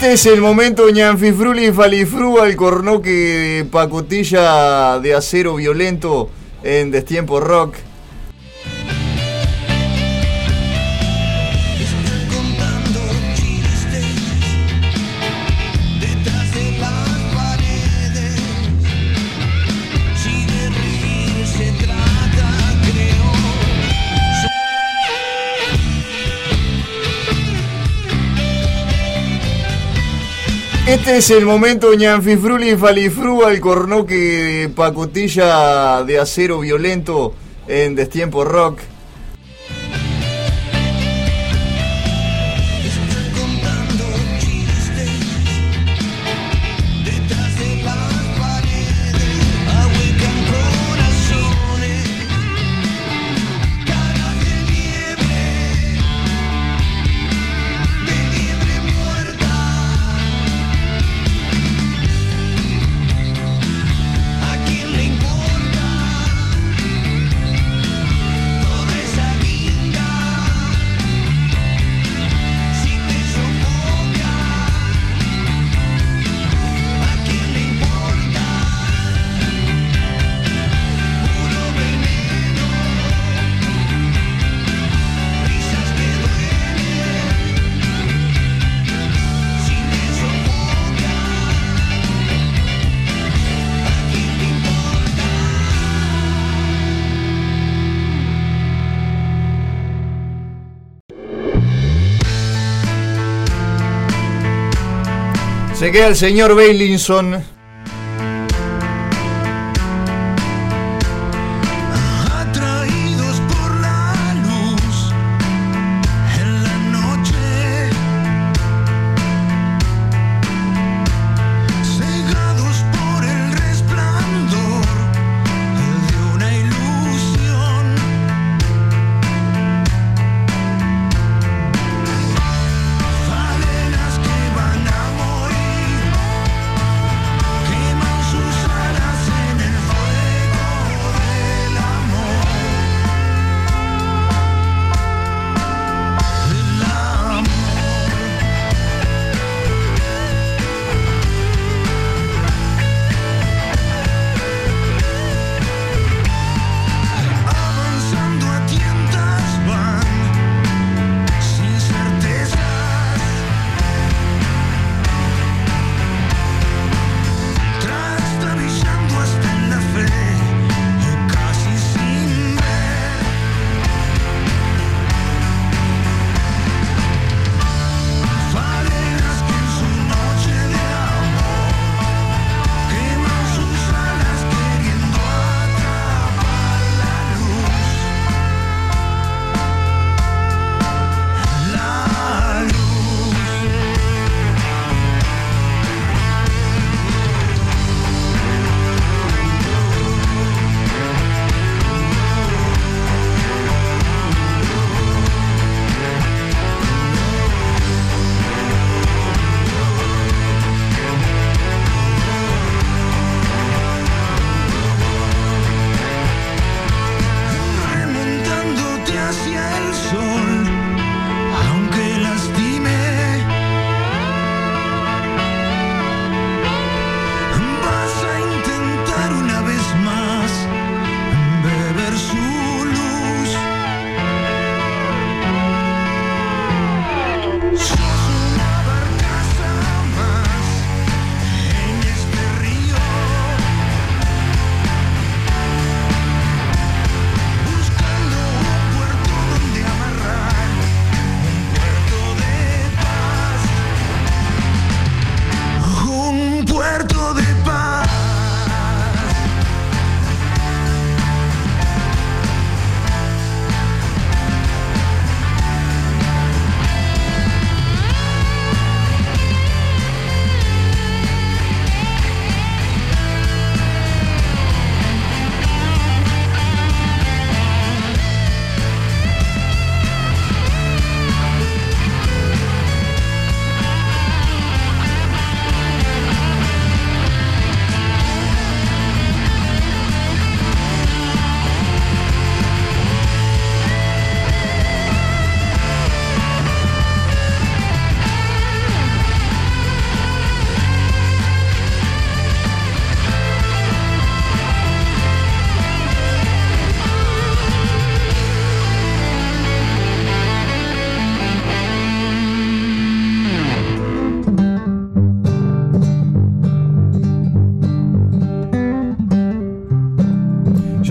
Este es el momento ñanfifruli falifrú al cornoque de pacotilla de acero violento en Destiempo Rock. Este es el momento, ñanfifruli y falifrúa, el cornoque de pacotilla de acero violento en Destiempo Rock. Queda el señor Bailinson.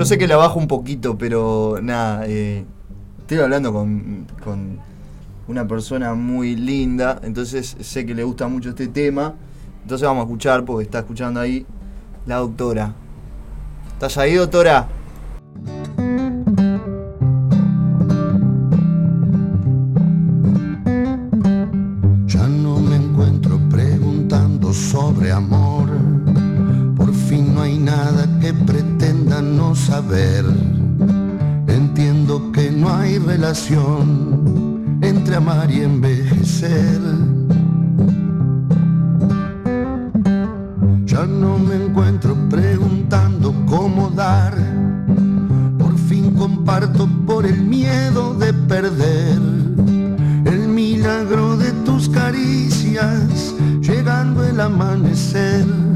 Sé que la bajo un poquito, pero nada, eh, estoy hablando con, con una persona muy linda, entonces sé que le gusta mucho este tema. Entonces vamos a escuchar, porque está escuchando ahí la doctora. ¿Estás ahí, doctora? Entre amar y envejecer. Ya no me encuentro preguntando cómo dar. Por fin comparto por el miedo de perder el milagro de tus caricias, llegando el amanecer.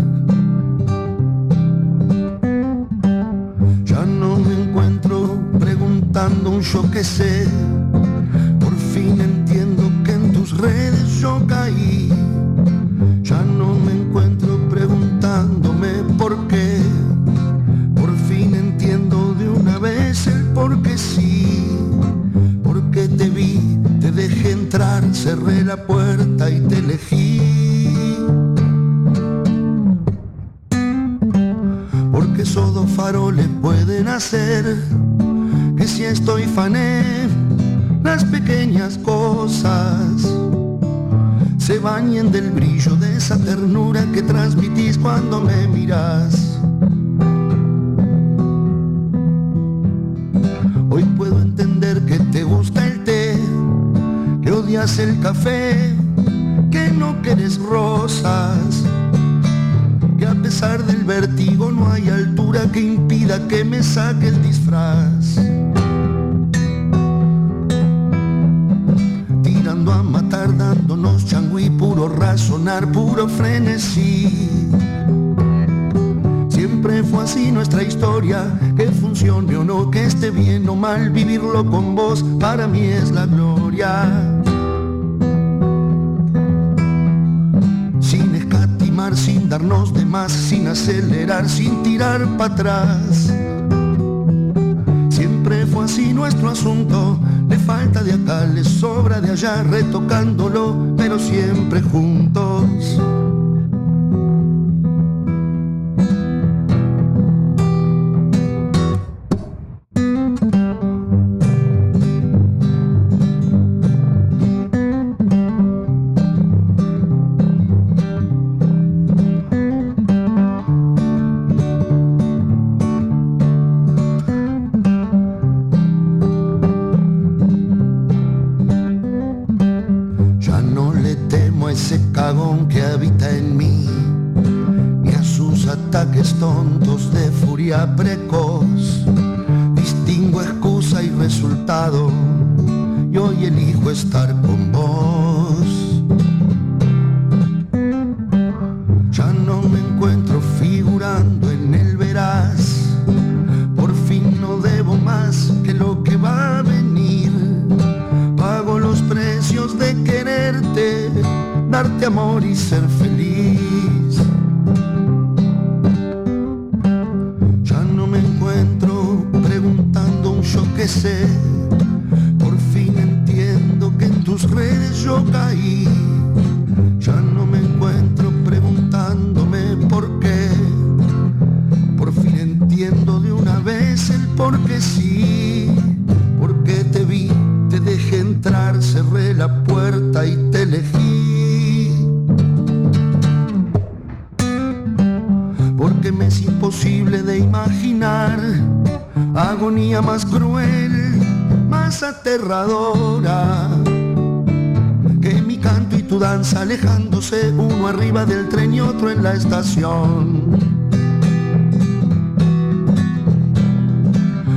Que me saque el disfraz. Tirando a matar, dándonos changüí, puro razonar, puro frenesí. Siempre fue así nuestra historia, que funcione o no, que esté bien o mal, vivirlo con vos para mí es la gloria. Sin escatimar, sin darnos de más, sin acelerar, sin tirar para atrás. Sobra de allá, retocándolo, pero siempre juntos.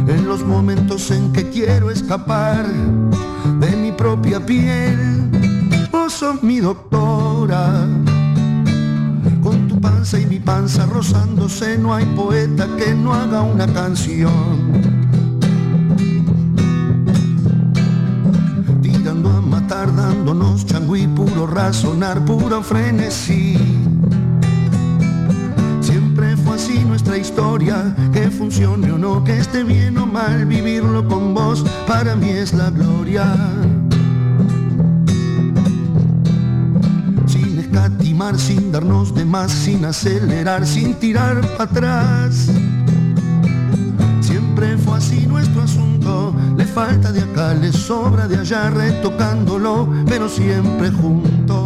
En los momentos en que quiero escapar de mi propia piel, vos sos mi doctora. Con tu panza y mi panza rozándose, no hay poeta que no haga una canción. Tirando a matar, dándonos changüí, puro razonar, puro frenesí. Sin acelerar, sin tirar para atrás. Siempre fue así nuestro asunto, le falta de acá, le sobra de allá, retocándolo, pero siempre juntos.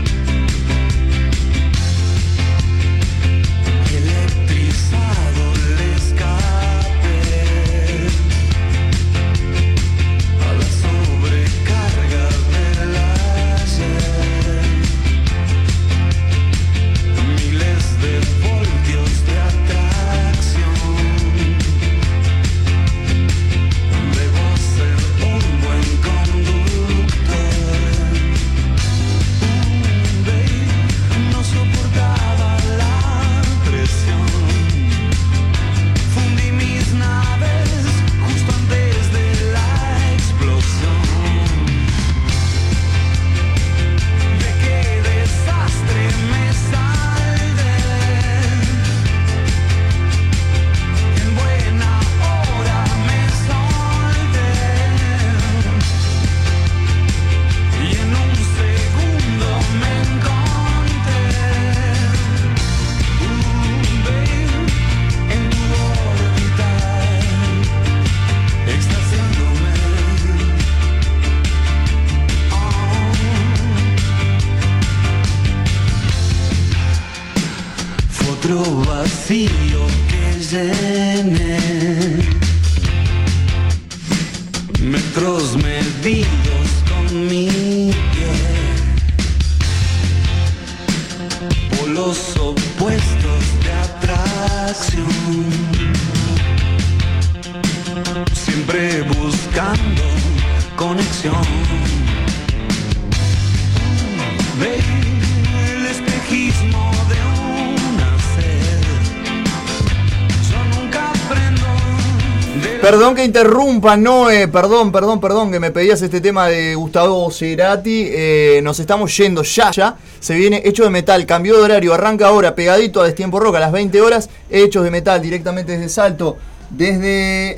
Que interrumpa, Noé, perdón, perdón, perdón, que me pedías este tema de Gustavo Cerati. Eh, nos estamos yendo ya, ya. Se viene Hechos de Metal, cambió de horario, arranca ahora, pegadito a Destiempo Rock a las 20 horas. Hechos de Metal, directamente desde Salto, desde,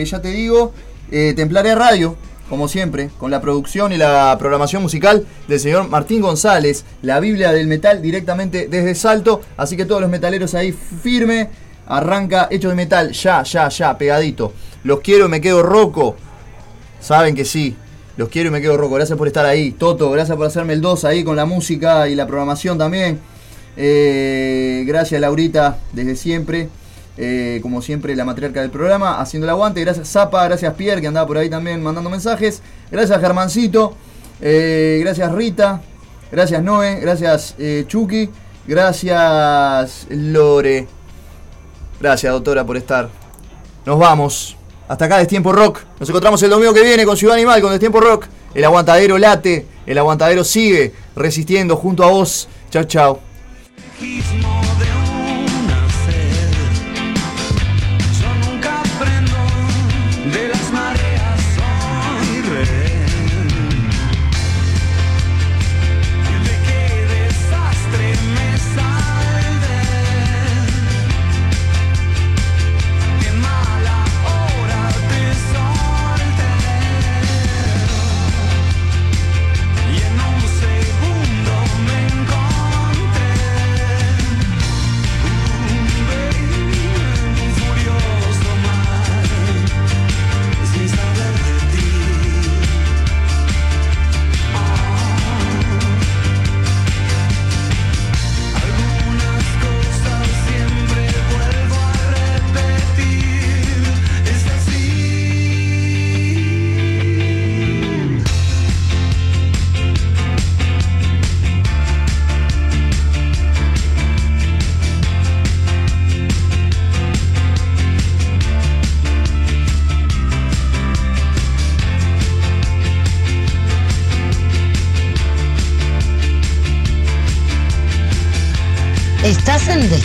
eh, ya te digo, eh, Templaria Radio, como siempre, con la producción y la programación musical del señor Martín González, la Biblia del Metal, directamente desde Salto. Así que todos los metaleros ahí firme. Arranca Hechos de Metal, ya, ya, ya, pegadito. Los quiero y me quedo roco. Saben que sí. Los quiero y me quedo roco. Gracias por estar ahí. Toto, gracias por hacerme el 2 ahí con la música y la programación también. Eh, gracias Laurita, desde siempre. Eh, como siempre, la matriarca del programa, haciendo el aguante. Gracias Zapa, gracias Pierre, que andaba por ahí también mandando mensajes. Gracias Germancito. Eh, gracias Rita. Gracias Noé. Gracias eh, Chucky. Gracias Lore. Gracias doctora por estar. Nos vamos. Hasta acá Destiempo Rock. Nos encontramos el domingo que viene con Ciudad Animal, con Destiempo Rock. El aguantadero late. El aguantadero sigue resistiendo junto a vos. Chao, chao.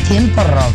Destiempo Rock.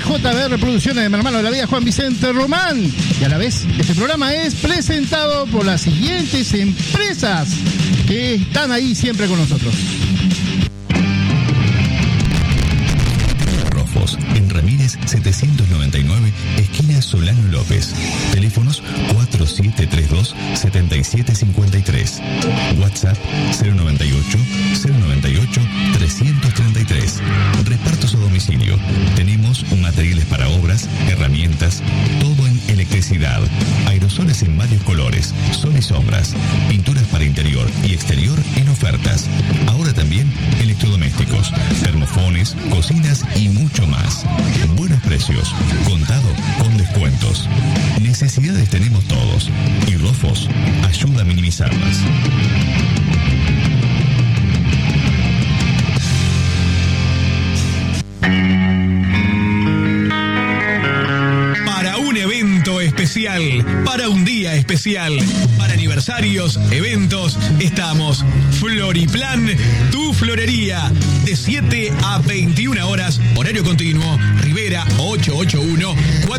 De JBR Producciones de mi hermano de la vida Juan Vicente Román. Y a la vez, este programa es presentado por las siguientes empresas que están ahí siempre con nosotros. Rofos, en Ramírez 799, esquina Solano López. Teléfonos 4732-7753.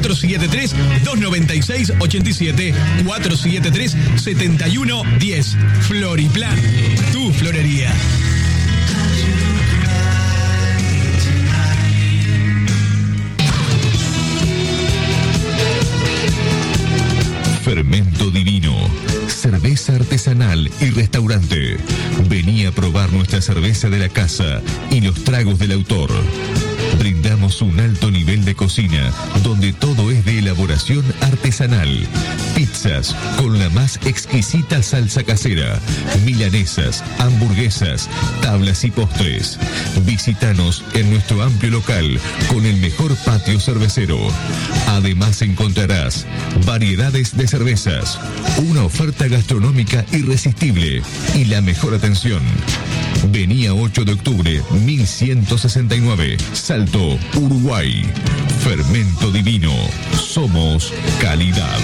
881-473-296-87, 473-7110. Floriplan, tu florería. Fermento Divino, cerveza artesanal y restaurante. Vení a probar nuestra cerveza de la casa y los tragos del autor. Un alto nivel de cocina donde todo es de elaboración artesanal. Pizzas con la más exquisita salsa casera, milanesas, hamburguesas, tablas y postres. Visítanos en nuestro amplio local con el mejor patio cervecero. Además encontrarás variedades de cervezas, una oferta gastronómica irresistible y la mejor atención. Venía 8 de octubre 1169, Salto, Uruguay. Fermento Divino. Somos calidad.